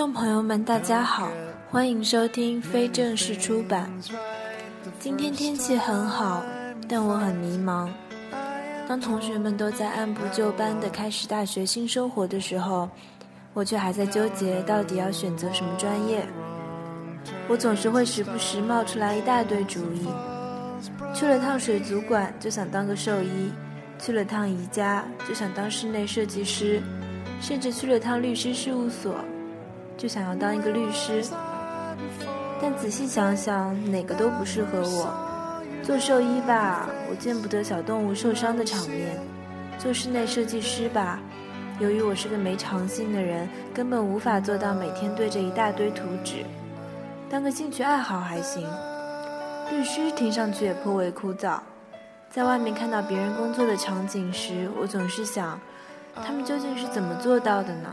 听众朋友们，大家好，欢迎收听非正式出版。今天天气很好，但我很迷茫。当同学们都在按部就班地开始大学新生活的时候，我却还在纠结到底要选择什么专业。我总是会时不时冒出来一大堆主意。去了趟水族馆，就想当个兽医；去了趟宜家，就想当室内设计师；甚至去了趟律师事务所，就想要当一个律师。但仔细想想，哪个都不适合我。做兽医吧，我见不得小动物受伤的场面；做室内设计师吧，由于我是个没长性的人，根本无法做到每天对着一大堆图纸。当个兴趣爱好还行。律师听上去也颇为枯燥，在外面看到别人工作的场景时，我总是想，他们究竟是怎么做到的呢？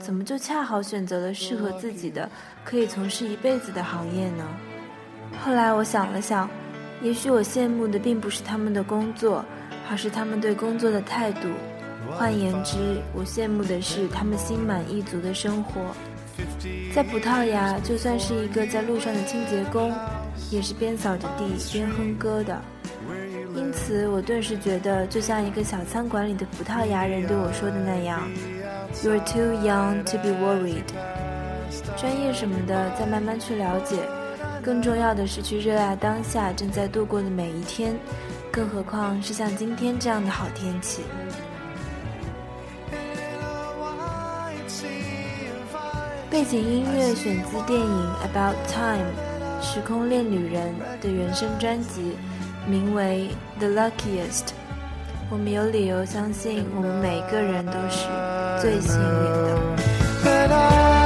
怎么就恰好选择了适合自己的、可以从事一辈子的行业呢？后来我想了想，也许我羡慕的并不是他们的工作，而是他们对工作的态度。换言之，我羡慕的是他们心满意足的生活。在葡萄牙，就算是一个在路上的清洁工。也是边扫着地边哼歌的，因此我顿时觉得，就像一个小餐馆里的葡萄牙人对我说的那样：“You're too young to be worried。”专业什么的再慢慢去了解，更重要的是去热爱当下正在度过的每一天，更何况是像今天这样的好天气。背景音乐选自电影《About Time》。时空恋旅人的原声专辑，名为《The Luckiest》。我们有理由相信，我们每个人都是最幸运的。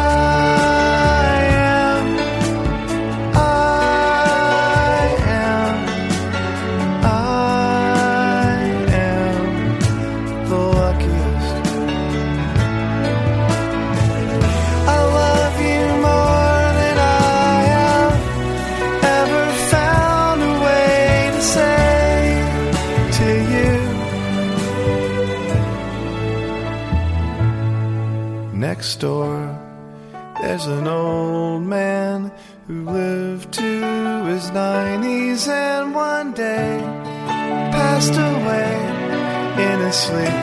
Next door. There's an old man who lived to his nineties and one day passed away in his sleep.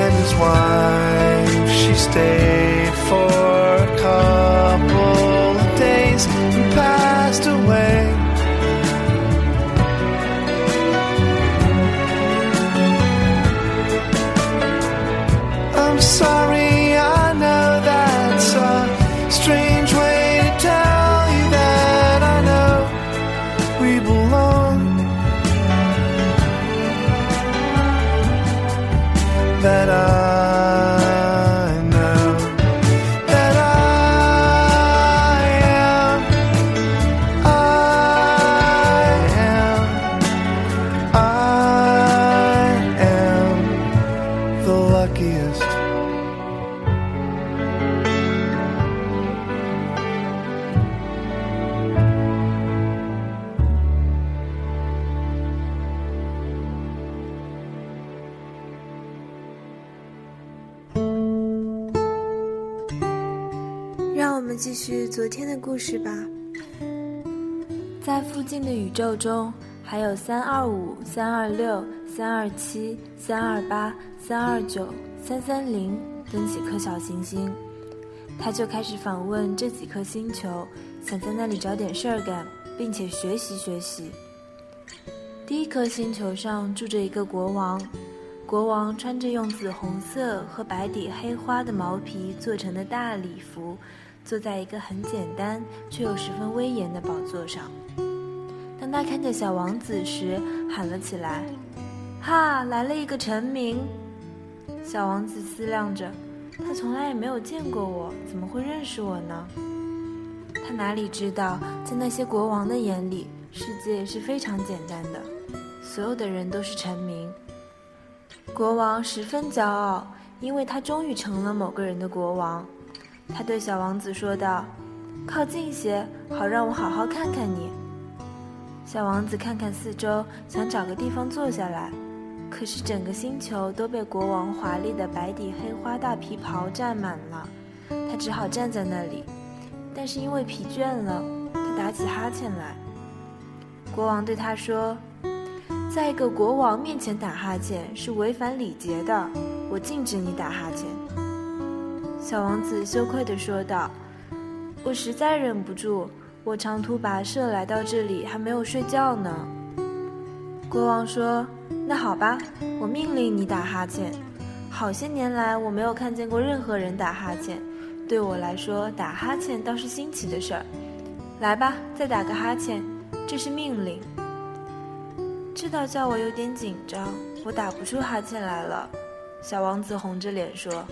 And his wife, she stayed for 继续昨天的故事吧。在附近的宇宙中，还有三二五、三二六、三二七、三二八、三二九、三三零等几颗小行星。他就开始访问这几颗星球，想在那里找点事儿干，并且学习学习。第一颗星球上住着一个国王，国王穿着用紫红色和白底黑花的毛皮做成的大礼服。坐在一个很简单却又十分威严的宝座上。当他看见小王子时，喊了起来：“哈，来了一个臣民！”小王子思量着，他从来也没有见过我，怎么会认识我呢？他哪里知道，在那些国王的眼里，世界是非常简单的，所有的人都是臣民。国王十分骄傲，因为他终于成了某个人的国王。他对小王子说道：“靠近些，好让我好好看看你。”小王子看看四周，想找个地方坐下来。可是整个星球都被国王华丽的白底黑花大皮袍占满了，他只好站在那里。但是因为疲倦了，他打起哈欠来。国王对他说：“在一个国王面前打哈欠是违反礼节的，我禁止你打哈欠。”小王子羞愧地说道：“我实在忍不住，我长途跋涉来到这里，还没有睡觉呢。”国王说：“那好吧，我命令你打哈欠。好些年来，我没有看见过任何人打哈欠。对我来说，打哈欠倒是新奇的事儿。来吧，再打个哈欠，这是命令。这倒叫我有点紧张，我打不出哈欠来了。”小王子红着脸说：“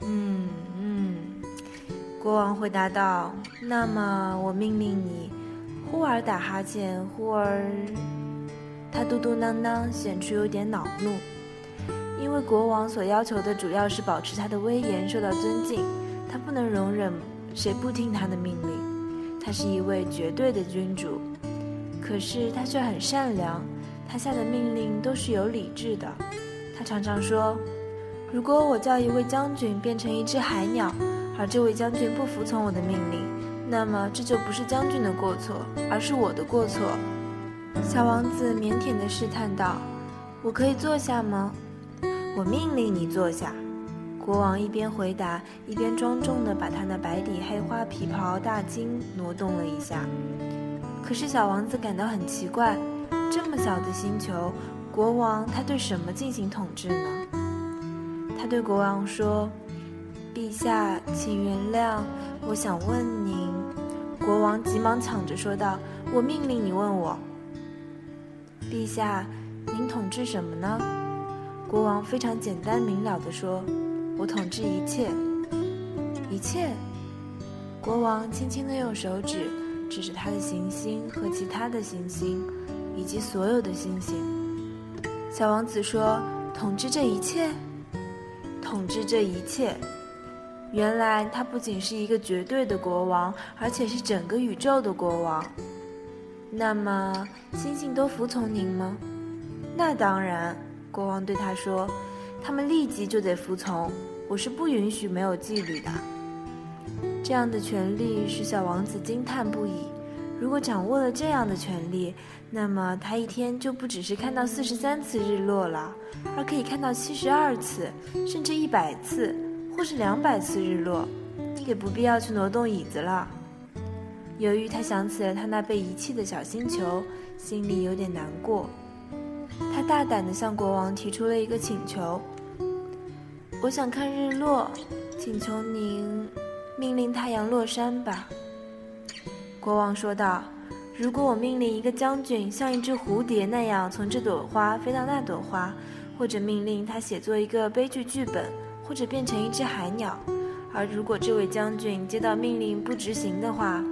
嗯嗯。”国王回答道：“那么，我命令你，忽而打哈欠，忽而……”他嘟嘟囔囔，显出有点恼怒，因为国王所要求的主要是保持他的威严受到尊敬，他不能容忍谁不听他的命令。他是一位绝对的君主，可是他却很善良，他下的命令都是有理智的。他常常说：“如果我叫一位将军变成一只海鸟，而这位将军不服从我的命令，那么这就不是将军的过错，而是我的过错。”小王子腼腆地试探道：“我可以坐下吗？”“我命令你坐下。”国王一边回答，一边庄重地把他那白底黑花皮袍大襟挪动了一下。可是小王子感到很奇怪：这么小的星球，国王他对什么进行统治呢？他对国王说：“陛下，请原谅，我想问您。”国王急忙抢着说道：“我命令你问我。”陛下，您统治什么呢？国王非常简单明了地说：“我统治一切，一切。”国王轻轻地用手指指着他的行星和其他的行星，以及所有的星星。小王子说：“统治这一切，统治这一切。”原来他不仅是一个绝对的国王，而且是整个宇宙的国王。那么，星星都服从您吗？那当然，国王对他说：“他们立即就得服从。我是不允许没有纪律的。”这样的权利使小王子惊叹不已。如果掌握了这样的权利，那么他一天就不只是看到四十三次日落了，而可以看到七十二次，甚至一百次，或是两百次日落，也不必要去挪动椅子了。由于他想起了他那被遗弃的小星球，心里有点难过。他大胆地向国王提出了一个请求：“我想看日落，请求您命令太阳落山吧。”国王说道：“如果我命令一个将军像一只蝴蝶那样从这朵花飞到那朵花，或者命令他写作一个悲剧剧本，或者变成一只海鸟，而如果这位将军接到命令不执行的话，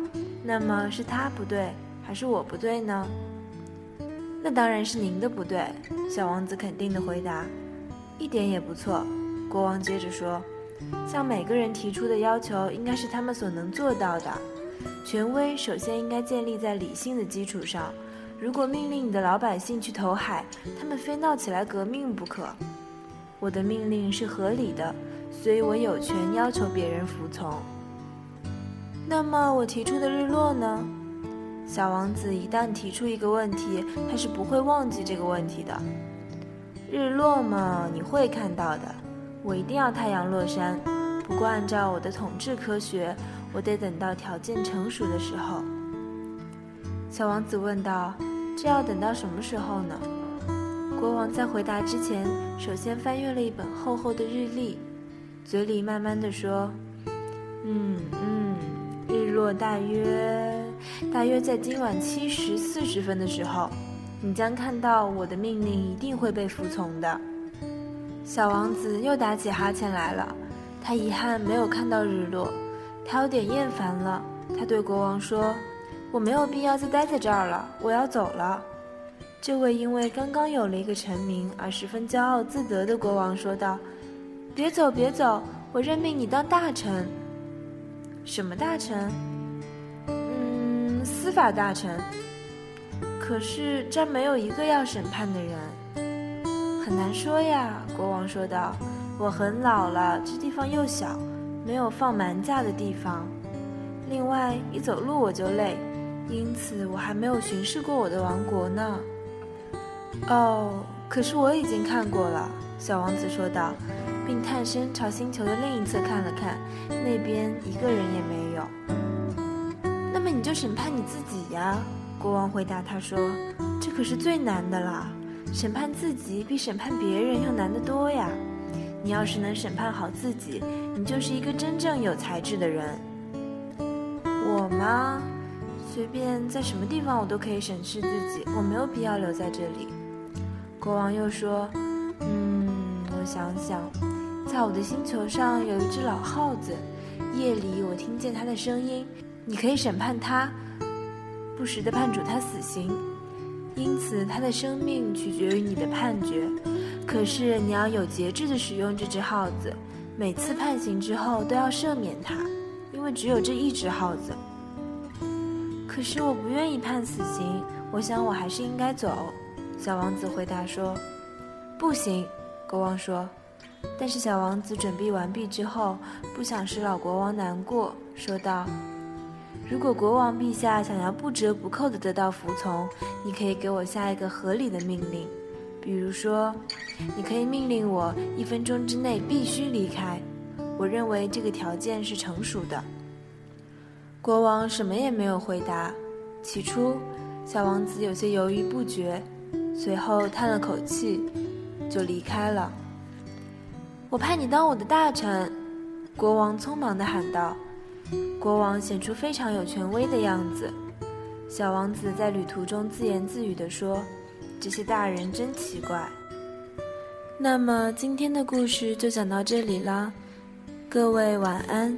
那么是他不对，还是我不对呢？那当然是您的不对。小王子肯定地回答：“一点也不错。”国王接着说：“向每个人提出的要求应该是他们所能做到的。权威首先应该建立在理性的基础上。如果命令你的老百姓去投海，他们非闹起来革命不可。我的命令是合理的，所以我有权要求别人服从。”那么我提出的日落呢？小王子一旦提出一个问题，他是不会忘记这个问题的。日落嘛，你会看到的。我一定要太阳落山，不过按照我的统治科学，我得等到条件成熟的时候。小王子问道：“这要等到什么时候呢？”国王在回答之前，首先翻阅了一本厚厚的日历，嘴里慢慢的说：“嗯嗯。”日落大约大约在今晚七时四十分的时候，你将看到我的命令一定会被服从的。小王子又打起哈欠来了，他遗憾没有看到日落，他有点厌烦了。他对国王说：“我没有必要再待在这儿了，我要走了。”这位因为刚刚有了一个臣民而十分骄傲自得的国王说道：“别走，别走，我任命你当大臣。”什么大臣？嗯，司法大臣。可是这儿没有一个要审判的人。很难说呀，国王说道。我很老了，这地方又小，没有放蛮架的地方。另外，一走路我就累，因此我还没有巡视过我的王国呢。哦，可是我已经看过了，小王子说道，并探身朝星球的另一侧看了看，那边一个人也没有。那么你就审判你自己呀，国王回答他说：“这可是最难的啦，审判自己比审判别人要难得多呀。”你要是能审判好自己，你就是一个真正有才智的人。我吗？随便在什么地方我都可以审视自己，我没有必要留在这里。国王又说：“嗯，我想想，在我的星球上有一只老耗子，夜里我听见它的声音。你可以审判它，不时地判处它死刑，因此它的生命取决于你的判决。”可是你要有节制地使用这只耗子，每次判刑之后都要赦免它，因为只有这一只耗子。可是我不愿意判死刑，我想我还是应该走。小王子回答说：“不行。”国王说。但是小王子准备完毕之后，不想使老国王难过，说道：“如果国王陛下想要不折不扣地得到服从，你可以给我下一个合理的命令。”比如说，你可以命令我一分钟之内必须离开。我认为这个条件是成熟的。国王什么也没有回答。起初，小王子有些犹豫不决，随后叹了口气，就离开了。我派你当我的大臣，国王匆忙地喊道。国王显出非常有权威的样子。小王子在旅途中自言自语地说。这些大人真奇怪。那么今天的故事就讲到这里啦，各位晚安。